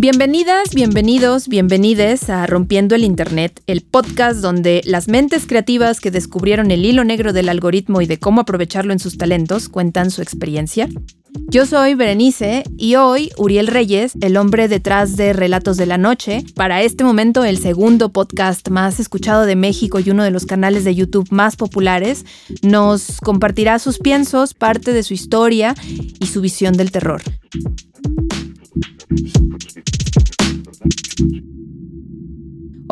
Bienvenidas, bienvenidos, bienvenides a Rompiendo el Internet, el podcast donde las mentes creativas que descubrieron el hilo negro del algoritmo y de cómo aprovecharlo en sus talentos cuentan su experiencia. Yo soy Berenice y hoy Uriel Reyes, el hombre detrás de Relatos de la Noche, para este momento el segundo podcast más escuchado de México y uno de los canales de YouTube más populares, nos compartirá sus piensos, parte de su historia y su visión del terror.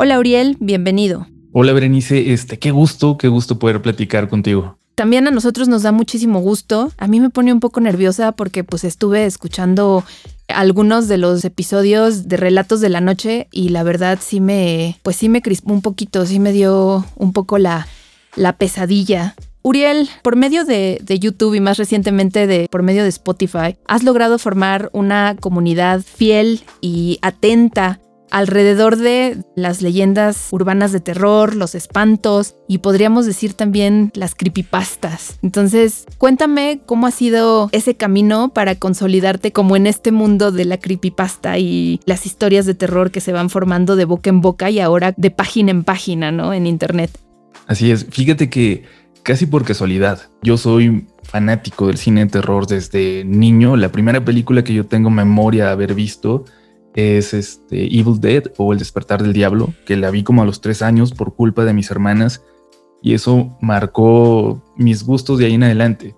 Hola Uriel, bienvenido. Hola Berenice, este, qué gusto, qué gusto poder platicar contigo. También a nosotros nos da muchísimo gusto. A mí me pone un poco nerviosa porque pues estuve escuchando algunos de los episodios de Relatos de la Noche y la verdad sí me, pues sí me crispó un poquito, sí me dio un poco la, la pesadilla. Uriel, por medio de, de, YouTube y más recientemente de, por medio de Spotify, has logrado formar una comunidad fiel y atenta alrededor de las leyendas urbanas de terror, los espantos y podríamos decir también las creepypastas. Entonces, cuéntame cómo ha sido ese camino para consolidarte como en este mundo de la creepypasta y las historias de terror que se van formando de boca en boca y ahora de página en página, ¿no? En internet. Así es, fíjate que casi por casualidad, yo soy fanático del cine de terror desde niño. La primera película que yo tengo memoria de haber visto es este Evil Dead o El despertar del diablo, que la vi como a los tres años por culpa de mis hermanas y eso marcó mis gustos de ahí en adelante.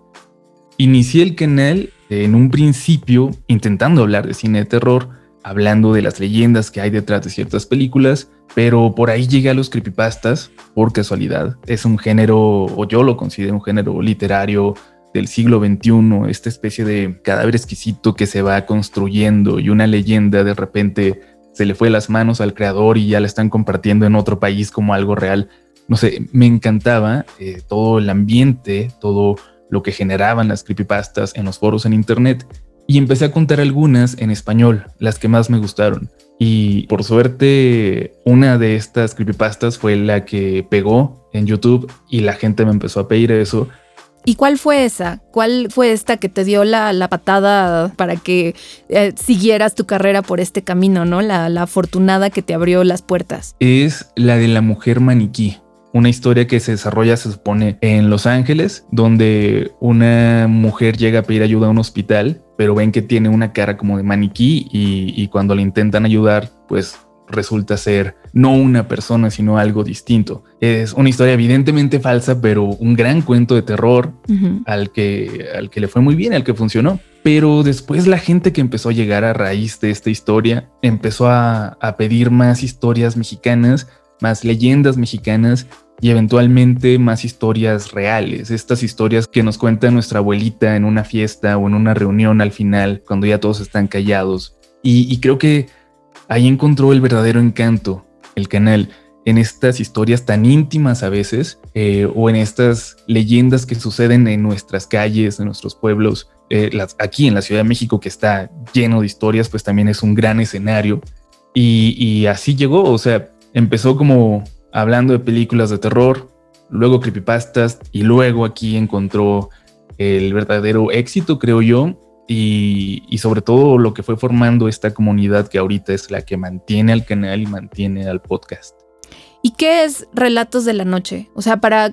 Inicié el canal en un principio intentando hablar de cine de terror, hablando de las leyendas que hay detrás de ciertas películas, pero por ahí llegué a los creepypastas por casualidad. Es un género, o yo lo considero un género literario del siglo XXI, esta especie de cadáver exquisito que se va construyendo y una leyenda de repente se le fue las manos al creador y ya la están compartiendo en otro país como algo real. No sé, me encantaba eh, todo el ambiente, todo lo que generaban las creepypastas en los foros en internet y empecé a contar algunas en español, las que más me gustaron. Y por suerte, una de estas creepypastas fue la que pegó en YouTube y la gente me empezó a pedir eso ¿Y cuál fue esa? ¿Cuál fue esta que te dio la, la patada para que eh, siguieras tu carrera por este camino, ¿no? La, la afortunada que te abrió las puertas. Es la de la mujer maniquí. Una historia que se desarrolla, se supone, en Los Ángeles, donde una mujer llega a pedir ayuda a un hospital, pero ven que tiene una cara como de maniquí y, y cuando le intentan ayudar, pues resulta ser no una persona, sino algo distinto. Es una historia evidentemente falsa, pero un gran cuento de terror al, que, al que le fue muy bien, al que funcionó. Pero después la gente que empezó a llegar a raíz de esta historia empezó a, a pedir más historias mexicanas, más leyendas mexicanas y eventualmente más historias reales, estas historias que nos cuenta nuestra abuelita en una fiesta o en una reunión al final, cuando ya todos están callados. Y, y creo que ahí encontró el verdadero encanto, el canal, en estas historias tan íntimas a veces, eh, o en estas leyendas que suceden en nuestras calles, en nuestros pueblos. Eh, aquí en la Ciudad de México, que está lleno de historias, pues también es un gran escenario. Y, y así llegó, o sea, empezó como hablando de películas de terror, luego creepypastas, y luego aquí encontró el verdadero éxito, creo yo, y, sobre todo lo que fue formando esta comunidad que ahorita es la que mantiene al canal y mantiene al podcast. ¿Y qué es Relatos de la Noche? O sea, para...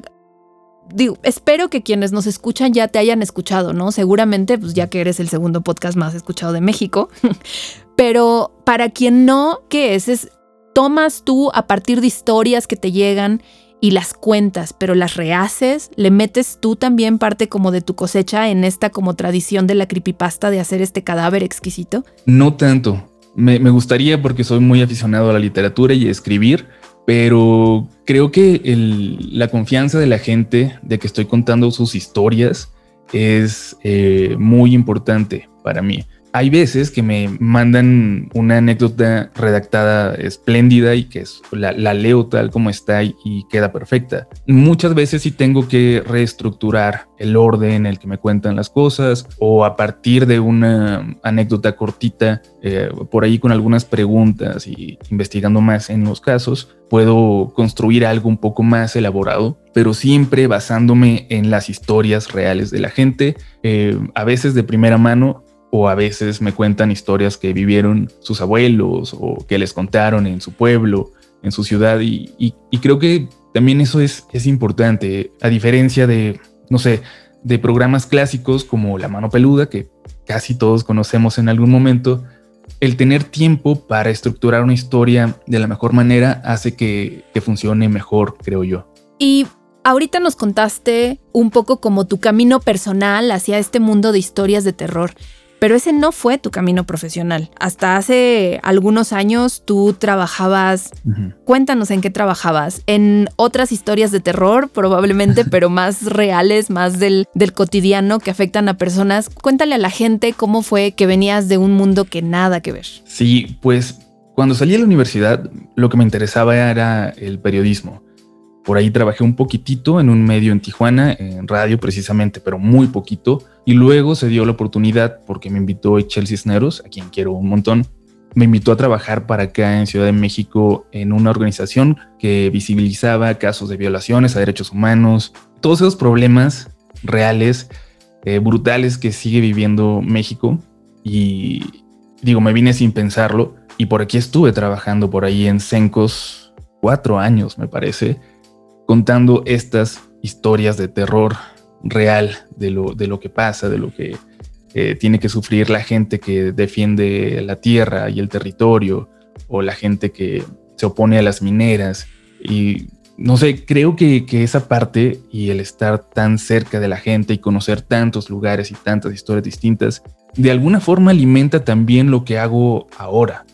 Digo, espero que quienes nos escuchan ya te hayan escuchado, ¿no? Seguramente, pues ya que eres el segundo podcast más escuchado de México. Pero para quien no, ¿qué es? Es tomas tú a partir de historias que te llegan y las cuentas, pero las rehaces, le metes tú también parte como de tu cosecha en esta como tradición de la creepypasta de hacer este cadáver exquisito? No tanto. Me, gustaría porque soy muy aficionado a la literatura y a escribir, pero creo que la confianza de la gente de que estoy contando sus historias es eh, muy importante para mí. Hay veces que me mandan una anécdota redactada espléndida y que la, leo tal como está y, queda perfecta. Muchas veces sí tengo que reestructurar el orden en el que me cuentan las cosas o a partir de una anécdota cortita, eh, por ahí con algunas preguntas y investigando más en los casos, puedo construir algo un poco más elaborado, pero siempre basándome en las historias reales de la gente, eh, a veces de primera mano o a veces me cuentan historias que vivieron sus abuelos o que les contaron en su pueblo, en su ciudad y, creo que también eso es, es importante, a diferencia de, no sé, de programas clásicos como La mano peluda, que casi todos conocemos en algún momento, el tener tiempo para estructurar una historia de la mejor manera hace que, que funcione mejor, creo yo. Y ahorita nos contaste un poco como tu camino personal hacia este mundo de historias de terror. Pero ese no fue tu camino profesional. Hasta hace algunos años tú trabajabas, cuéntanos en qué trabajabas, en otras historias de terror probablemente, pero más reales, más del, del cotidiano que afectan a personas. Cuéntale a la gente cómo fue que venías de un mundo que nada que ver. Sí, pues cuando salí de la universidad lo que me interesaba era el periodismo. Por ahí trabajé un poquitito en un medio en Tijuana, en radio precisamente, pero muy poquito. Y luego se dio la oportunidad, porque me invitó Chelsea Cisneros, a quien quiero un montón, me invitó a trabajar para acá en Ciudad de México en una organización que visibilizaba casos de violaciones a derechos humanos, todos esos problemas reales, eh, brutales que sigue viviendo México. Y digo, me vine sin pensarlo y por aquí estuve trabajando por ahí en Sencos cuatro años, me parece contando estas historias de terror real de lo, de lo que pasa, de lo que eh, tiene que sufrir la gente que defiende la tierra y el territorio, o la gente que se opone a las mineras. Y no sé, creo que, que esa parte y el estar tan cerca de la gente y conocer tantos lugares y tantas historias distintas, de alguna forma alimenta también lo que hago ahora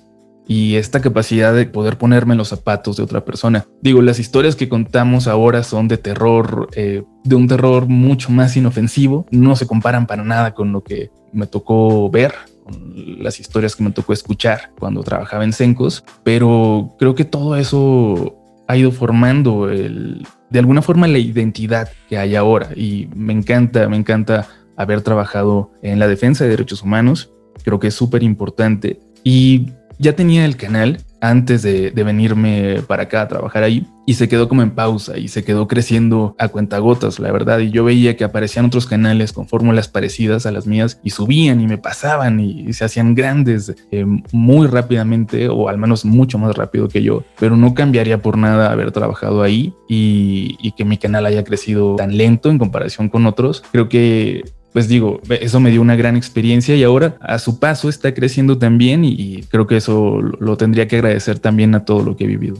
y esta capacidad de poder ponerme en los zapatos de otra persona. Digo, las historias que contamos ahora son de terror, eh, de un terror mucho más inofensivo, no se comparan para nada con lo que me tocó ver, con las historias que me tocó escuchar cuando trabajaba en Sencos, pero creo que todo eso ha ido formando el, de alguna forma la identidad que hay ahora. Y me encanta, me encanta haber trabajado en la defensa de derechos humanos, creo que es súper importante. Y ya tenía el canal antes de, venirme para acá a trabajar ahí y se quedó como en pausa y se quedó creciendo a cuentagotas, la verdad. Y yo veía que aparecían otros canales con fórmulas parecidas a las mías y subían y me pasaban y, se hacían grandes eh, muy rápidamente o al menos mucho más rápido que yo. Pero no cambiaría por nada haber trabajado ahí y, y que mi canal haya crecido tan lento en comparación con otros. Creo que pues digo, eso me dio una gran experiencia y ahora a su paso está creciendo también y, creo que eso lo tendría que agradecer también a todo lo que he vivido.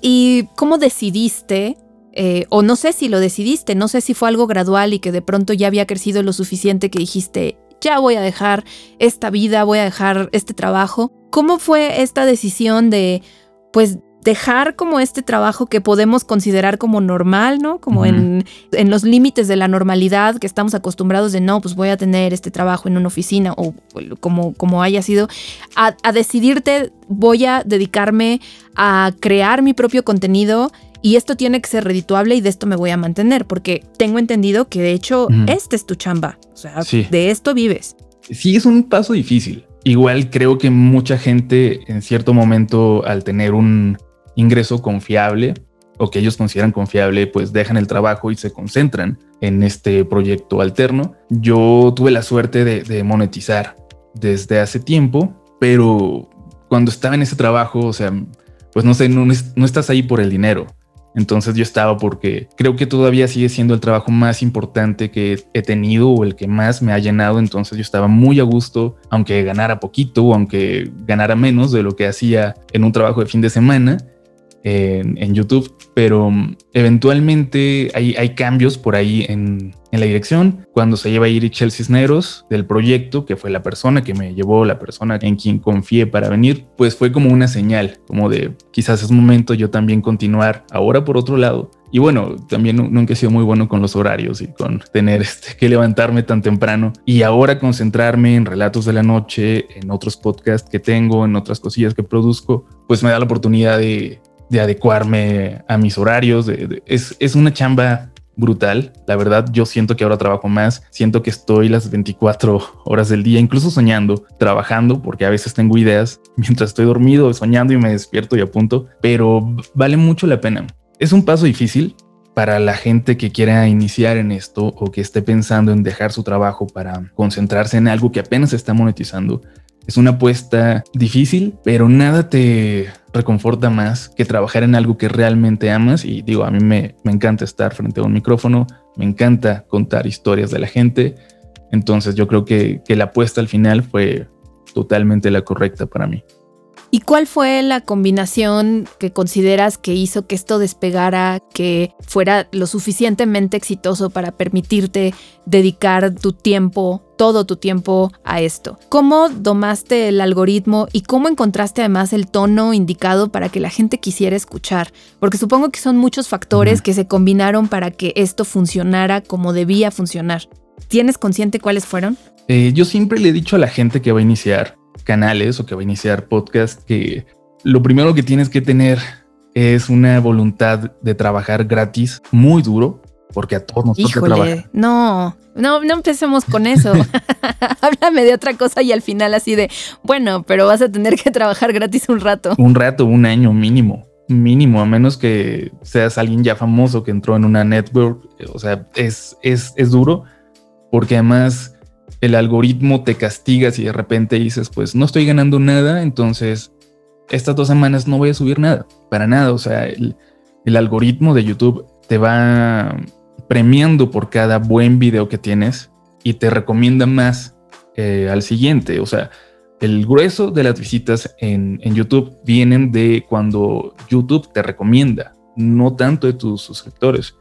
¿Y cómo decidiste? Eh, o no sé si lo decidiste, no sé si fue algo gradual y que de pronto ya había crecido lo suficiente que dijiste, ya voy a dejar esta vida, voy a dejar este trabajo. ¿Cómo fue esta decisión de, pues, dejar como este trabajo que podemos considerar como normal, ¿no? Como en, en, los límites de la normalidad que estamos acostumbrados de no, pues voy a tener este trabajo en una oficina o como, como haya sido, a, a decidirte voy a dedicarme a crear mi propio contenido y esto tiene que ser redituable y de esto me voy a mantener, porque tengo entendido que de hecho este es tu chamba, o sea, de esto vives. Sí, es un paso difícil. Igual creo que mucha gente en cierto momento al tener un ingreso confiable o que ellos consideran confiable, pues dejan el trabajo y se concentran en este proyecto alterno. Yo tuve la suerte de, monetizar desde hace tiempo, pero cuando estaba en ese trabajo, o sea, pues no sé, no, no estás ahí por el dinero. Entonces yo estaba porque creo que todavía sigue siendo el trabajo más importante que he tenido o el que más me ha llenado. Entonces yo estaba muy a gusto, aunque ganara poquito aunque ganara menos de lo que hacía en un trabajo de fin de semana en, YouTube, pero mm, eventualmente hay, hay cambios por ahí en, en, la dirección. Cuando se lleva a ir Chelsea Cisneros del proyecto, que fue la persona que me llevó, la persona en quien confié para venir, pues fue como una señal, como de quizás es momento yo también continuar ahora por otro lado. Y bueno, también nunca he sido muy bueno con los horarios y con tener este, que levantarme tan temprano. Y ahora concentrarme en relatos de la noche, en otros podcasts que tengo, en otras cosillas que produzco, pues me da la oportunidad de de adecuarme a mis horarios. es, es una chamba brutal. La verdad, yo siento que ahora trabajo más, siento que estoy las 24 horas del día, incluso soñando, trabajando, porque a veces tengo ideas mientras estoy dormido, soñando y me despierto y apunto, pero vale mucho la pena. Es un paso difícil para la gente que quiera iniciar en esto o que esté pensando en dejar su trabajo para concentrarse en algo que apenas está monetizando. Es una apuesta difícil, pero nada te reconforta más que trabajar en algo que realmente amas. Y digo, a mí me, encanta estar frente a un micrófono, me encanta contar historias de la gente. Entonces yo creo que, que la apuesta al final fue totalmente la correcta para mí. ¿Y cuál fue la combinación que consideras que hizo que esto despegara, que fuera lo suficientemente exitoso para permitirte dedicar tu tiempo, todo tu tiempo a esto? ¿Cómo domaste el algoritmo y cómo encontraste además el tono indicado para que la gente quisiera escuchar? Porque supongo que son muchos factores que se combinaron para que esto funcionara como debía funcionar. ¿Tienes consciente cuáles fueron? Eh, yo siempre le he dicho a la gente que va a iniciar canales o que va a iniciar podcast que lo primero que tienes que tener es una voluntad de trabajar gratis muy duro porque a todos nos toca trabajar. No, no, no empecemos con eso. Háblame de otra cosa y al final así de, bueno, pero vas a tener que trabajar gratis un rato. Un rato, un año mínimo. Mínimo, a menos que seas alguien ya famoso que entró en una network. O sea, es, es, es duro porque además el algoritmo te castiga si de repente dices, pues no estoy ganando nada, entonces estas dos semanas no voy a subir nada, para nada. O sea, el, algoritmo de YouTube te va premiando por cada buen video que tienes y te recomienda más eh, al siguiente. O sea, el grueso de las visitas en, en, YouTube vienen de cuando YouTube te recomienda, no tanto de tus suscriptores.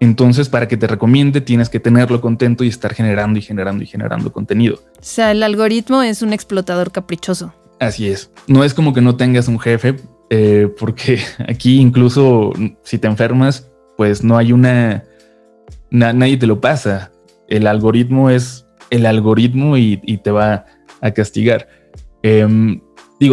Entonces, para que te recomiende, tienes que tenerlo contento y estar generando y generando y generando contenido. O sea, el algoritmo es un explotador caprichoso. Así es. No es como que no tengas un jefe, eh, porque aquí incluso si te enfermas, pues no hay una... nadie te lo pasa. El algoritmo es el algoritmo y, te va a castigar.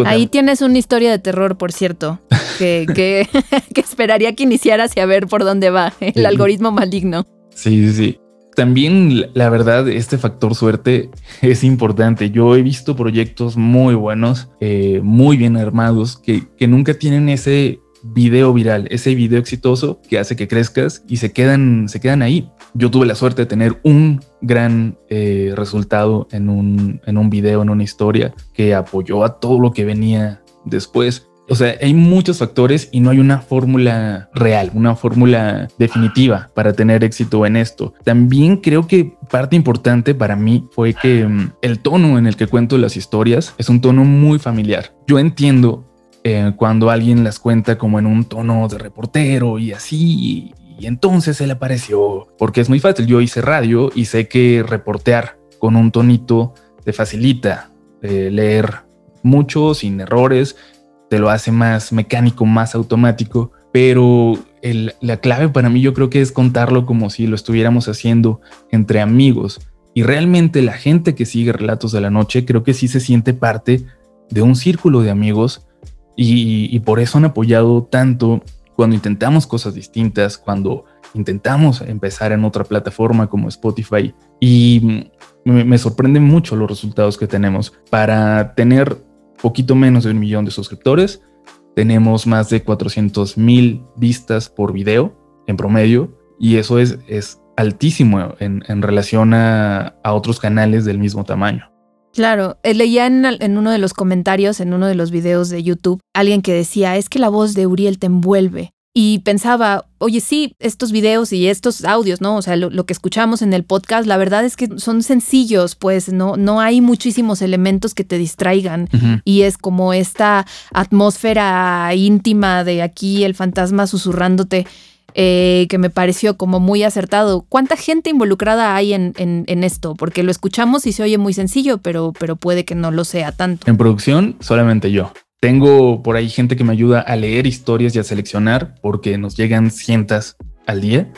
Ahí tienes una historia de terror, por cierto, que, que, esperaría que iniciaras y a ver por dónde va el algoritmo maligno. Sí, sí, sí. También, la verdad, este factor suerte es importante. Yo he visto proyectos muy buenos, eh, muy bien armados, que, que nunca tienen ese video viral, ese video exitoso que hace que crezcas y se quedan, se quedan ahí. Yo tuve la suerte de tener un gran eh, resultado en un, en un video, en una historia que apoyó a todo lo que venía después. O sea, hay muchos factores y no hay una fórmula real, una fórmula definitiva para tener éxito en esto. También creo que parte importante para mí fue que mm, el tono en el que cuento las historias es un tono muy familiar. Yo entiendo eh, cuando alguien las cuenta como en un tono de reportero y así, y, entonces se le apareció, porque es muy fácil, yo hice radio y sé que reportear con un tonito te facilita eh, leer mucho sin errores te lo hace más mecánico, más automático, pero la clave para mí yo creo que es contarlo como si lo estuviéramos haciendo entre amigos. Y realmente la gente que sigue Relatos de la Noche creo que sí se siente parte de un círculo de amigos y por eso han apoyado tanto cuando intentamos cosas distintas, cuando intentamos empezar en otra plataforma como Spotify. Y me, me sorprenden mucho los resultados que tenemos. Para tener poquito menos de un millón de suscriptores, tenemos más de 400 mil vistas por video en promedio y eso es, altísimo en, relación a otros canales del mismo tamaño. Claro, eh, leía en, uno de los comentarios, en uno de los videos de YouTube, alguien que decía, es que la voz de Uriel te envuelve. Y pensaba, oye, sí, estos videos y estos audios, ¿no? O sea, lo, lo que escuchamos en el podcast, la verdad es que son sencillos, pues no, no hay muchísimos elementos que te distraigan. Y es como esta atmósfera íntima de aquí el fantasma susurrándote, eh, que me pareció como muy acertado. ¿Cuánta gente involucrada hay en, esto? Porque lo escuchamos y se oye muy sencillo, pero, pero puede que no lo sea tanto. En producción, solamente yo. Tengo por ahí gente que me ayuda a leer historias y a seleccionar porque nos llegan cientos al día.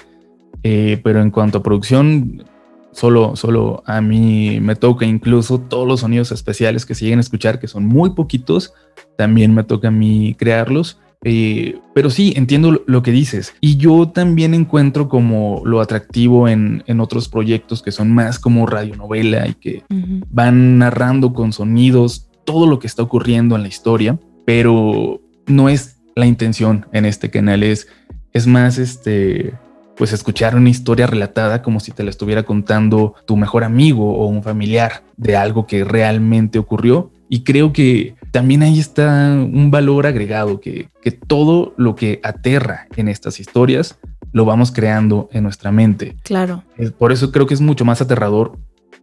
Eh, pero en cuanto a producción, solo, solo a mí me toca incluso todos los sonidos especiales que se lleguen a escuchar, que son muy poquitos, también me toca a mí crearlos. Eh, pero sí, entiendo lo- que dices. Y yo también encuentro como lo atractivo en, en otros proyectos que son más como radionovela y que van narrando con sonidos todo lo que está ocurriendo en la historia, pero no es la intención en este canal, es, es más este, pues escuchar una historia relatada como si te la estuviera contando tu mejor amigo o un familiar de algo que realmente ocurrió. Y creo que también ahí está un valor agregado, que, que todo lo que aterra en estas historias lo vamos creando en nuestra mente. Claro. Por eso creo que es mucho más aterrador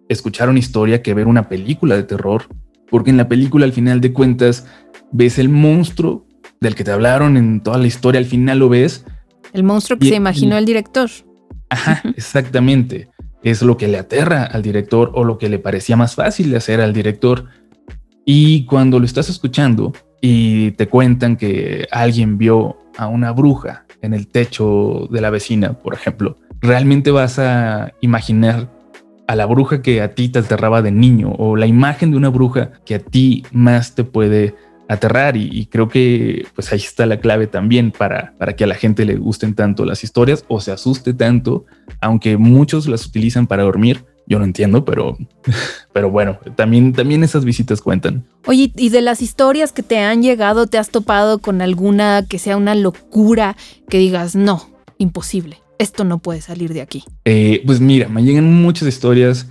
escuchar una historia que ver una película de terror, porque en la película al final de cuentas ves el monstruo del que te hablaron en toda la historia, al final lo ves. El monstruo que Y- se imaginó el director. Ajá, exactamente. Es lo que le aterra al director o lo que le parecía más fácil de hacer al director. Y cuando lo estás escuchando y te cuentan que alguien vio a una bruja en el techo de la vecina, por ejemplo, realmente vas a imaginar a la bruja que a ti te aterraba de niño o la imagen de una bruja que a ti más te puede aterrar y, y creo que pues ahí está la clave también para, para que a la gente le gusten tanto las historias o se asuste tanto, aunque muchos las utilizan para dormir. Yo no entiendo, pero, pero bueno, también, también esas visitas cuentan. Oye, y de las historias que te han llegado, ¿te has topado con alguna que sea una locura que digas, no, imposible, esto no puede salir de aquí? Eh, pues mira, me llegan muchas historias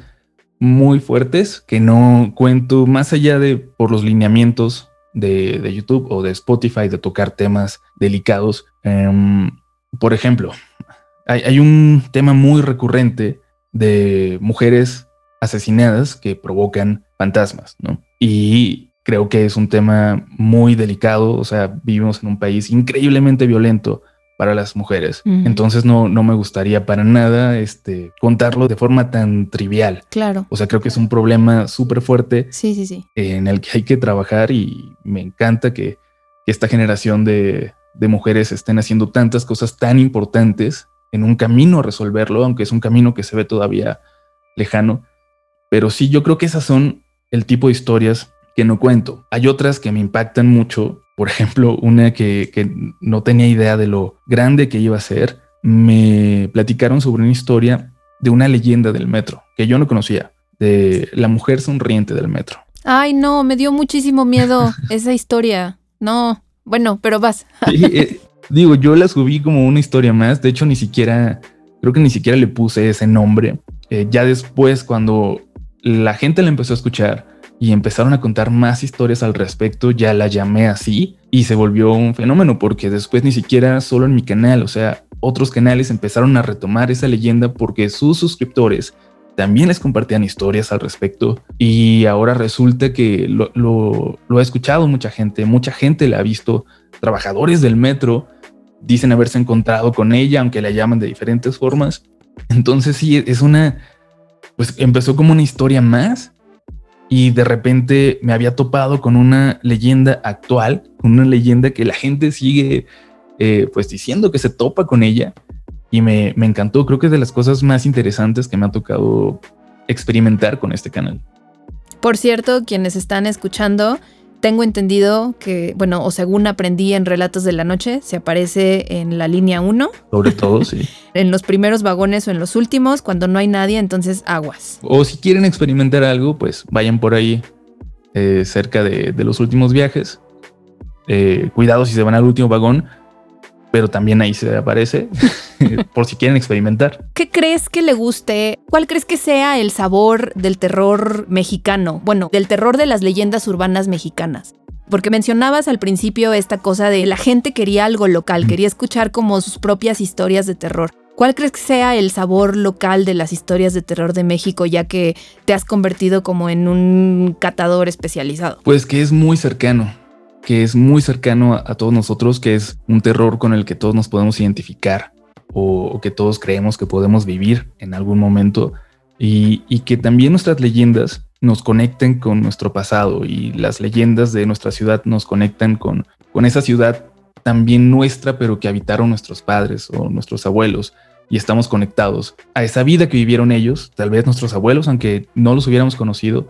muy fuertes que no cuento más allá de por los lineamientos de, de YouTube o de Spotify de tocar temas delicados. Em, por ejemplo, hay, hay un tema muy recurrente de mujeres asesinadas que provocan fantasmas, ¿no? Y creo que es un tema muy delicado, o sea, vivimos en un país increíblemente violento para las mujeres. Entonces no, no me gustaría para nada este, contarlo de forma tan trivial. Claro. O sea, creo que es un problema súper fuerte Sí, sí, sí. en el que hay que trabajar y me encanta que, que esta generación de, de mujeres estén haciendo tantas cosas tan importantes en un camino a resolverlo, aunque es un camino que se ve todavía lejano. Pero sí, yo creo que esas son el tipo de historias que no cuento. Hay otras que me impactan mucho. Por ejemplo, una que, que no tenía idea de lo grande que iba a ser. Me platicaron sobre una historia de una leyenda del metro que yo no conocía, de la mujer sonriente del metro. Ay, no, me dio muchísimo miedo esa historia. No, bueno, pero vas. Sí, eh, digo, yo la subí como una historia más. De hecho, ni siquiera, creo que ni siquiera le puse ese nombre. Eh, ya después, cuando la gente la empezó a escuchar y empezaron a contar más historias al respecto, ya la llamé así y se volvió un fenómeno porque después ni siquiera solo en mi canal, o sea, otros canales empezaron a retomar esa leyenda porque sus suscriptores también les compartían historias al respecto y ahora resulta que lo, lo, lo ha escuchado mucha gente, mucha gente la ha visto, trabajadores del metro dicen haberse encontrado con ella, aunque la llaman de diferentes formas. Entonces sí, es una, pues empezó como una historia más y de repente me había topado con una leyenda actual, una leyenda que la gente sigue eh, pues diciendo que se topa con ella y me, me encantó. Creo que es de las cosas más interesantes que me ha tocado experimentar con este canal. Por cierto, quienes están escuchando, tengo entendido que, bueno, o según aprendí en Relatos de la Noche, se aparece en la línea 1. Sobre todo, sí. En los primeros vagones o en los últimos, cuando no hay nadie, entonces aguas. O si quieren experimentar algo, pues vayan por ahí eh, cerca de, de, los últimos viajes. Eh, cuidado si se van al último vagón, pero también ahí se aparece por si quieren experimentar. ¿Qué crees que le guste? ¿Cuál crees que sea el sabor del terror mexicano? Bueno, del terror de las leyendas urbanas mexicanas. Porque mencionabas al principio esta cosa de la gente quería algo local, quería escuchar como sus propias historias de terror. ¿Cuál crees que sea el sabor local de las historias de terror de México, ya que te has convertido como en un catador especializado? Pues que es muy cercano que es muy cercano a, todos nosotros, que es un terror con el que todos nos podemos identificar o, que todos creemos que podemos vivir en algún momento y, que también nuestras leyendas nos conecten con nuestro pasado y las leyendas de nuestra ciudad nos conectan con, con esa ciudad también nuestra, pero que habitaron nuestros padres o nuestros abuelos y estamos conectados a esa vida que vivieron ellos, tal vez nuestros abuelos, aunque no los hubiéramos conocido,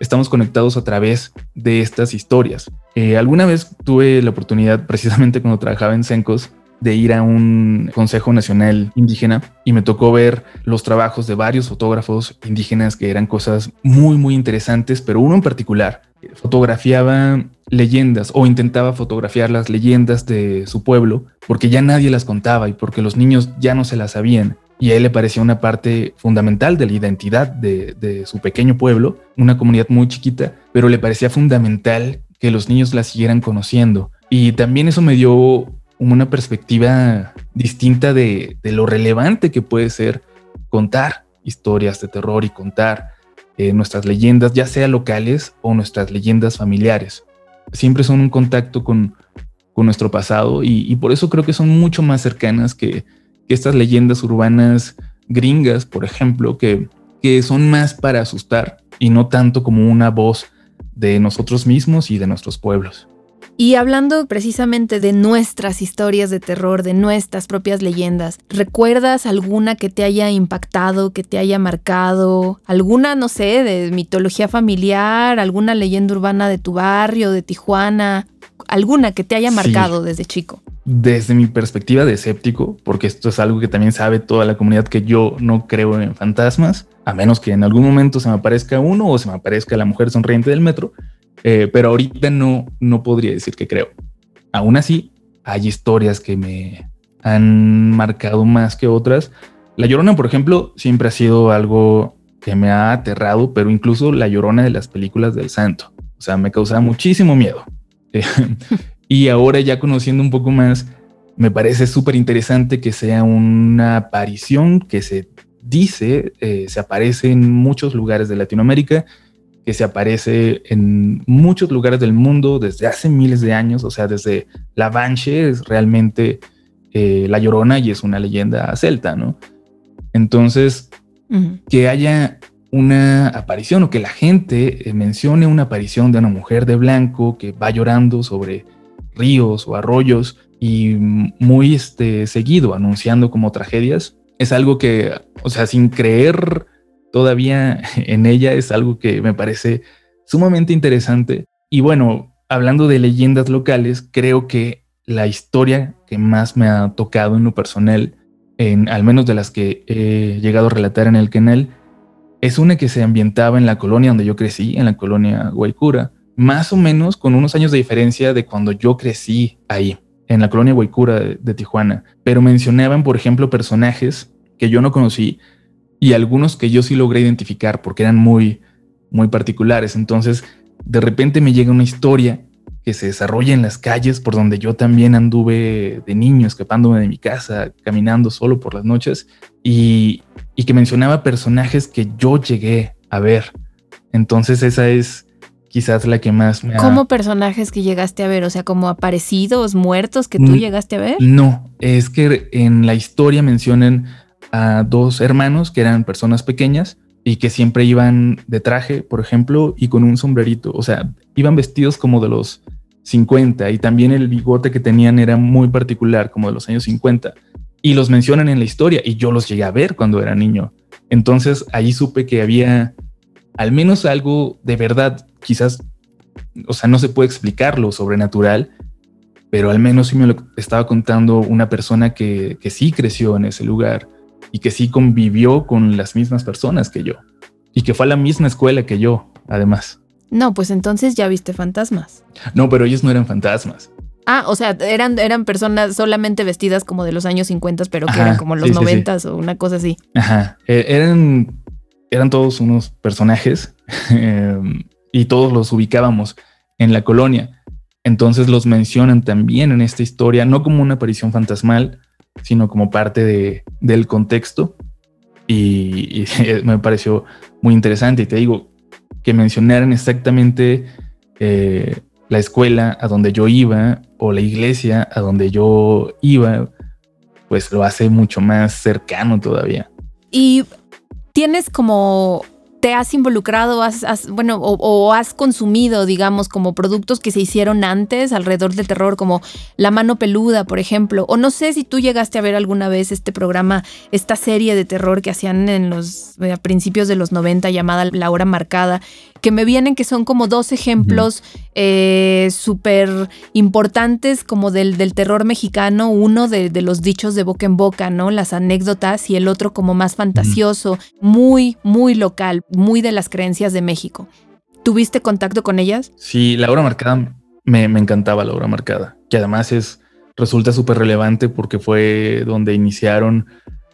estamos conectados a través de estas historias. Eh, alguna vez tuve la oportunidad, precisamente cuando trabajaba en Sencos, de ir a un Consejo Nacional Indígena y me tocó ver los trabajos de varios fotógrafos indígenas que eran cosas muy, muy interesantes, pero uno en particular fotografiaba leyendas o intentaba fotografiar las leyendas de su pueblo porque ya nadie las contaba y porque los niños ya no se las sabían y a él le parecía una parte fundamental de la identidad de, su pequeño pueblo, una comunidad muy chiquita, pero le parecía fundamental que los niños la siguieran conociendo. Y también eso me dio una perspectiva distinta de, lo relevante que puede ser contar historias de terror y contar eh, nuestras leyendas, ya sea locales o nuestras leyendas familiares. Siempre son un contacto con, nuestro pasado y por eso creo que son mucho más cercanas que, que estas leyendas urbanas gringas, por ejemplo, que, que son más para asustar y no tanto como una voz de nosotros mismos y de nuestros pueblos. Y hablando precisamente de nuestras historias de terror, de nuestras propias leyendas, ¿recuerdas alguna que te haya impactado, que te haya marcado? ¿Alguna, no sé, de mitología familiar, alguna leyenda urbana de tu barrio, de Tijuana? ¿Alguna que te haya marcado desde chico? Desde mi perspectiva de escéptico, porque esto es algo que también sabe toda la comunidad que yo no creo en fantasmas, a menos que en algún momento se me aparezca uno o se me aparezca la mujer sonriente del metro, eh, pero ahorita no, no podría decir que creo. Aún así, hay historias que me han marcado más que otras. La Llorona, por ejemplo, siempre ha sido algo que me ha aterrado, pero incluso la Llorona de las películas del Santo. O sea, me causaba muchísimo miedo. Y ahora ya conociendo un poco más, me parece súper interesante que sea una aparición que se dice, eh, se aparece en muchos lugares de Latinoamérica, que se aparece en muchos lugares del mundo desde hace miles de años, o sea, desde la Banshee es realmente eh, la Llorona y es una leyenda celta, ¿no? Entonces, que haya una aparición o que la gente eh, mencione una aparición de una mujer de blanco que va llorando sobre ríos o arroyos y muy este, seguido anunciando como tragedias, es algo que, o sea, sin creer todavía en ella, es algo que me parece sumamente interesante. Y bueno, hablando de leyendas locales, creo que la historia que más me ha tocado en lo personal, en al menos de las que he llegado a relatar en el canal, es una que se ambientaba en la colonia donde yo crecí, en la colonia Guaycura, más o menos con unos años de diferencia de cuando yo crecí ahí, en la colonia Huaycura de, Tijuana. Pero mencionaban, por ejemplo, personajes que yo no conocí y algunos que yo sí logré identificar porque eran muy, muy particulares. Entonces, de repente me llega una historia que se desarrolla en las calles por donde yo también anduve de niño, escapándome de mi casa, caminando solo por las noches, y, y que mencionaba personajes que yo llegué a ver. Entonces esa es quizás la que más me ha... ¿Cómo personajes que llegaste a ver? O sea, como aparecidos, muertos que tú llegaste a ver. No, es que en la historia mencionan a dos hermanos que eran personas pequeñas, y que siempre iban de traje, por ejemplo, y con un sombrerito. O sea, iban vestidos como de los 50 y también el bigote que tenían era muy particular, como de los años 50. Y los mencionan en la historia y yo los llegué a ver cuando era niño. Entonces ahí supe que había al menos algo de verdad, quizás, o sea, no se puede explicar lo sobrenatural, pero al menos sí me lo estaba contando una persona que, que sí creció en ese lugar y que sí convivió con las mismas personas que yo y que fue a la misma escuela que yo, además. No, pues entonces ya viste fantasmas. No, pero ellos no eran fantasmas. Ah, o sea, eran, eran personas solamente vestidas como de los años 50, pero que Ajá, eran como los sí, sí, sí. 90 o una cosa así. Ajá. Eh, eran, eran todos unos personajes eh, y todos los ubicábamos en la colonia. Entonces los mencionan también en esta historia, no como una aparición fantasmal, sino como parte de, del contexto. Y, y me pareció muy interesante. Y te digo, que mencionaran exactamente eh, la escuela a donde yo iba o la iglesia a donde yo iba, pues lo hace mucho más cercano todavía. Y tienes como, te has involucrado, has, has- bueno, o, has consumido, digamos, como productos que se hicieron antes alrededor del terror, como La Mano Peluda, por ejemplo. O no sé si tú llegaste a ver alguna vez este programa, esta serie de terror que hacían en los a principios de los 90 llamada La Hora Marcada, que me vienen que son como dos ejemplos eh, súper importantes como del, del terror mexicano, uno de, de los dichos de boca en boca, ¿no? Las anécdotas y el otro como más fantasioso, muy, muy local, muy de las creencias de México. ¿Tuviste contacto con ellas? Sí, la hora marcada me, me encantaba la hora marcada, que además es resulta súper relevante porque fue donde iniciaron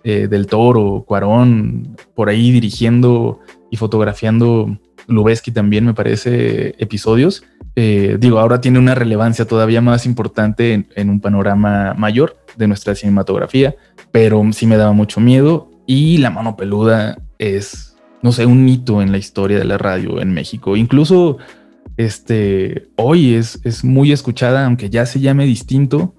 eh, Del Toro, Cuarón, por ahí dirigiendo y fotografiando Lubeski también, me parece, episodios. Eh, digo, ahora tiene una relevancia todavía más importante en, en un panorama mayor de nuestra cinematografía, pero sí me daba mucho miedo y La Mano Peluda es, no sé, un hito en la historia de la radio en México. Incluso este, hoy es, es muy escuchada, aunque ya se llame distinto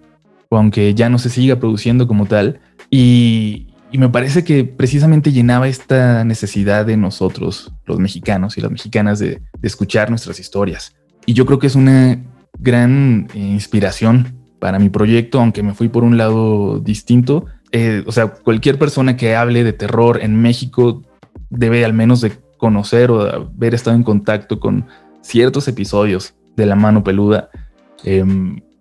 o aunque ya no se siga produciendo como tal. Y, y me parece que precisamente llenaba esta necesidad de nosotros, los mexicanos y las mexicanas, de, escuchar nuestras historias. Y yo creo que es una gran eh, inspiración para mi proyecto, aunque me fui por un lado distinto. Eh, o sea, cualquier persona que hable de terror en México debe al menos de conocer o de haber estado en contacto con ciertos episodios de La Mano Peluda, eh,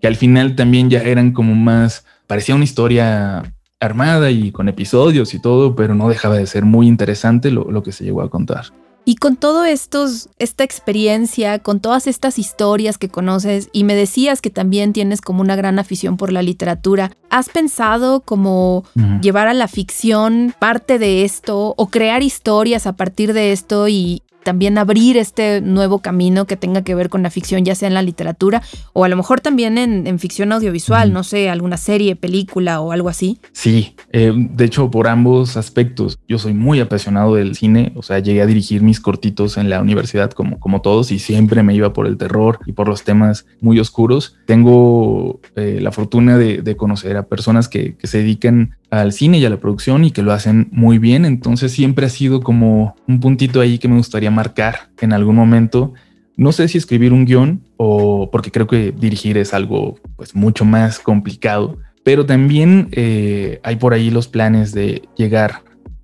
que al final también ya eran como más, parecía una historia armada y con episodios y todo, pero no dejaba de ser muy interesante lo, lo que se llegó a contar. Y con todo estos, esta experiencia, con todas estas historias que conoces, y me decías que también tienes como una gran afición por la literatura, ¿has pensado como llevar a la ficción parte de esto o crear historias a partir de esto y también abrir este nuevo camino que tenga que ver con la ficción, ya sea en la literatura o a lo mejor también en, en ficción audiovisual, no sé, alguna serie, película o algo así? Sí, eh, de hecho por ambos aspectos. Yo soy muy apasionado del cine, o sea, llegué a dirigir mis cortitos en la universidad como, como todos y siempre me iba por el terror y por los temas muy oscuros. Tengo eh, la fortuna de, de conocer a personas que, que se dedican al cine y a la producción y que lo hacen muy bien, entonces siempre ha sido como un puntito ahí que me gustaría marcar en algún momento. No sé si escribir un guion o porque creo que dirigir es algo pues mucho más complicado, pero también eh, hay por ahí los planes de llegar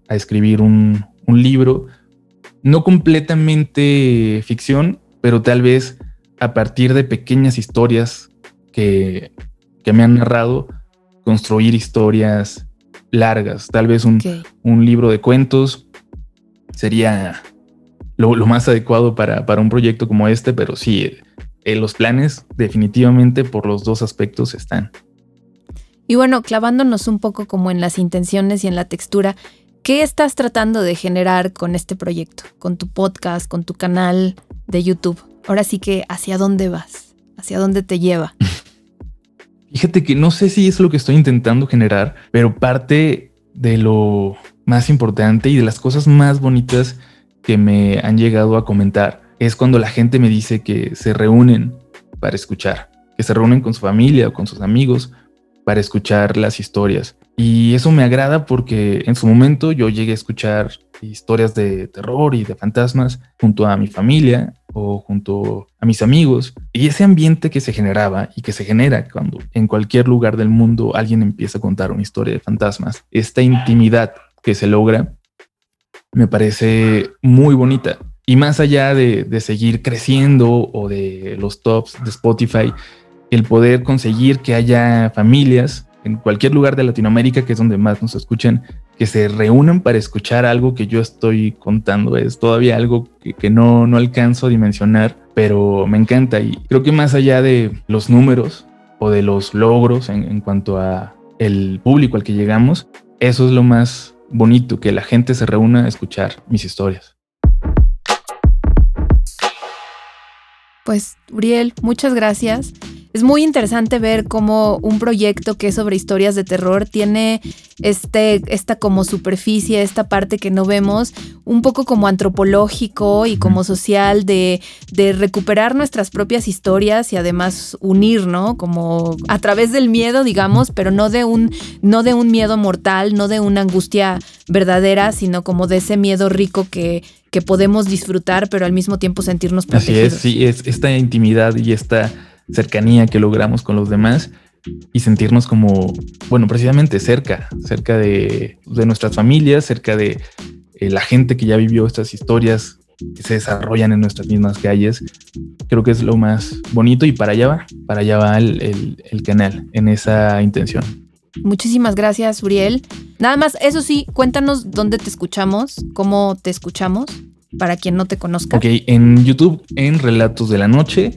a escribir un, un libro, no completamente ficción, pero tal vez a partir de pequeñas historias que, que me han narrado, construir historias largas, tal vez un, un libro de cuentos sería lo, lo más adecuado para, para un proyecto como este, pero sí, eh, los planes definitivamente por los dos aspectos están. Y bueno, clavándonos un poco como en las intenciones y en la textura, ¿qué estás tratando de generar con este proyecto? Con tu podcast, con tu canal de YouTube. Ahora sí que, ¿hacia dónde vas? ¿Hacia dónde te lleva? Fíjate que no sé si es lo que estoy intentando generar, pero parte de lo más importante y de las cosas más bonitas que me han llegado a comentar es cuando la gente me dice que se reúnen para escuchar, que se reúnen con su familia o con sus amigos para escuchar las historias. Y eso me agrada porque en su momento yo llegué a escuchar historias de terror y de fantasmas junto a mi familia o junto a mis amigos. Y ese ambiente que se generaba y que se genera cuando en cualquier lugar del mundo alguien empieza a contar una historia de fantasmas, esta intimidad que se logra, me parece muy bonita. Y más allá de, de seguir creciendo o de los tops de Spotify, el poder conseguir que haya familias en cualquier lugar de Latinoamérica, que es donde más nos escuchan, que se reúnan para escuchar algo que yo estoy contando. Es todavía algo que, no, no alcanzo a dimensionar, pero me encanta. Y creo que más allá de los números o de los logros en, en cuanto a el público al que llegamos, eso es lo más bonito, que la gente se reúna a escuchar mis historias. Pues, Uriel, muchas gracias. Es muy interesante ver cómo un proyecto que es sobre historias de terror tiene este, esta como superficie, esta parte que no vemos, un poco como antropológico y como social de, de recuperar nuestras propias historias y además unir, ¿no? Como a través del miedo, digamos, pero no de un, no de un miedo mortal, no de una angustia verdadera, sino como de ese miedo rico que, que podemos disfrutar, pero al mismo tiempo sentirnos protegidos. Así es, sí, es esta intimidad y esta cercanía que logramos con los demás y sentirnos como, bueno, precisamente cerca, cerca de, nuestras familias, cerca de eh, la gente que ya vivió estas historias que se desarrollan en nuestras mismas calles. Creo que es lo más bonito y para allá va, para allá va el, el canal en esa intención. Muchísimas gracias, Uriel. Nada más, eso sí, cuéntanos dónde te escuchamos, cómo te escuchamos, para quien no te conozca. Ok, en YouTube, en Relatos de la Noche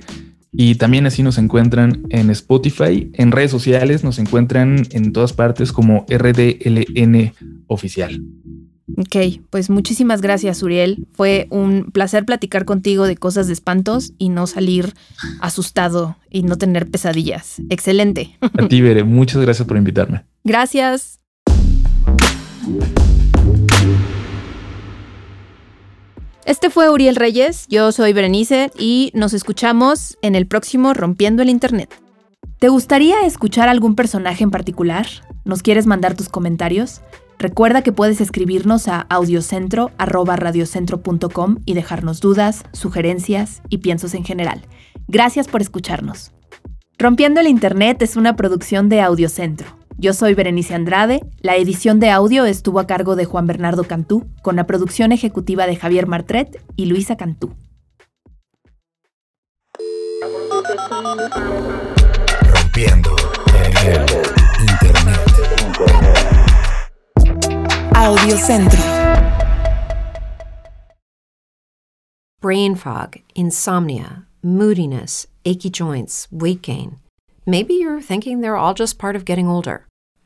y también así nos encuentran en Spotify, en redes sociales nos encuentran en todas partes como RDLN oficial. Ok, pues muchísimas gracias Uriel. Fue un placer platicar contigo de cosas de espantos y no salir asustado y no tener pesadillas. Excelente. A ti, Bere, muchas gracias por invitarme. Gracias. Este fue Uriel Reyes, yo soy Berenice y nos escuchamos en el próximo Rompiendo el Internet. ¿Te gustaría escuchar algún personaje en particular? ¿Nos quieres mandar tus comentarios? Recuerda que puedes escribirnos a audiocentro.radiocentro.com y dejarnos dudas, sugerencias y piensos en general. Gracias por escucharnos. Rompiendo el Internet es una producción de Audiocentro. Yo soy Berenice Andrade, la edición de audio estuvo a cargo de Juan Bernardo Cantú, con la producción ejecutiva de Javier Martret y Luisa Cantú. Rompiendo el Internet. Audiocentro. Brain fog, insomnia, moodiness, achy joints, weight gain. Maybe you're thinking they're all just part of getting older.